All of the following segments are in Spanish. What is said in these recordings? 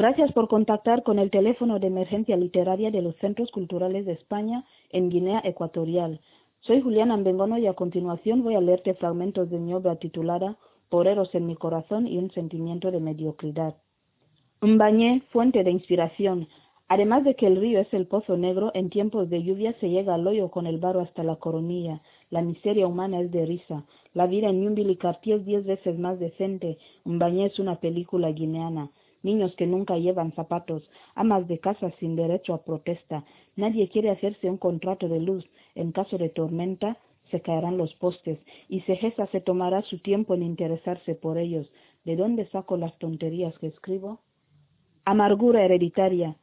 Gracias por contactar con el teléfono de emergencia literaria de los Centros Culturales de España en Guinea Ecuatorial. Soy Juliana Ambengono y a continuación voy a leerte fragmentos de mi obra titulada Poreros en mi corazón y un sentimiento de mediocridad. Mbañé, fuente de inspiración. Además de que el río es el pozo negro, en tiempos de lluvia se llega al hoyo con el barro hasta la coronilla. La miseria humana es de risa. La vida en Ñumbilicartier es diez veces más decente. Mbañé es una película guineana niños que nunca llevan zapatos, amas de casa sin derecho a protesta. Nadie quiere hacerse un contrato de luz. En caso de tormenta, se caerán los postes, y Cegesa se tomará su tiempo en interesarse por ellos. ¿De dónde saco las tonterías que escribo? Amargura hereditaria.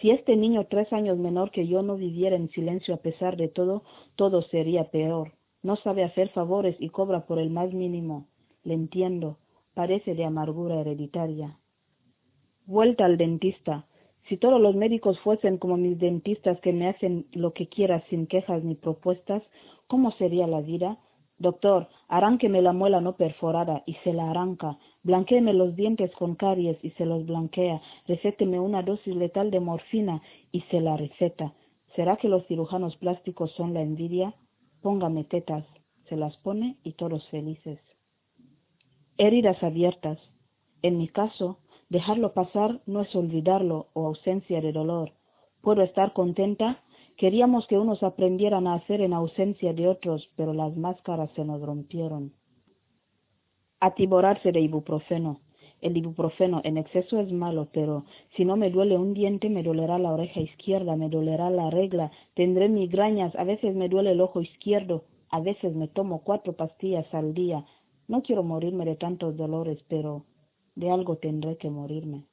Si este niño tres años menor que yo no viviera en silencio a pesar de todo, todo sería peor. No sabe hacer favores y cobra por el más mínimo. Le entiendo. Parece de amargura hereditaria. Vuelta al dentista. Si todos los médicos fuesen como mis dentistas que me hacen lo que quiera sin quejas ni propuestas, ¿cómo sería la vida? Doctor, arránqueme la muela no perforada y se la arranca. Blanquéeme los dientes con caries y se los blanquea. Recéteme una dosis letal de morfina y se la receta. ¿Será que los cirujanos plásticos son la envidia? Póngame tetas. Se las pone y todos felices. Heridas abiertas. En mi caso, Dejarlo pasar no es olvidarlo o ausencia de dolor. Puedo estar contenta. Queríamos que unos aprendieran a hacer en ausencia de otros, pero las máscaras se nos rompieron. Atiborarse de ibuprofeno. El ibuprofeno en exceso es malo, pero si no me duele un diente, me dolerá la oreja izquierda, me dolerá la regla, tendré migrañas, a veces me duele el ojo izquierdo, a veces me tomo cuatro pastillas al día. No quiero morirme de tantos dolores, pero de algo tendré que morirme.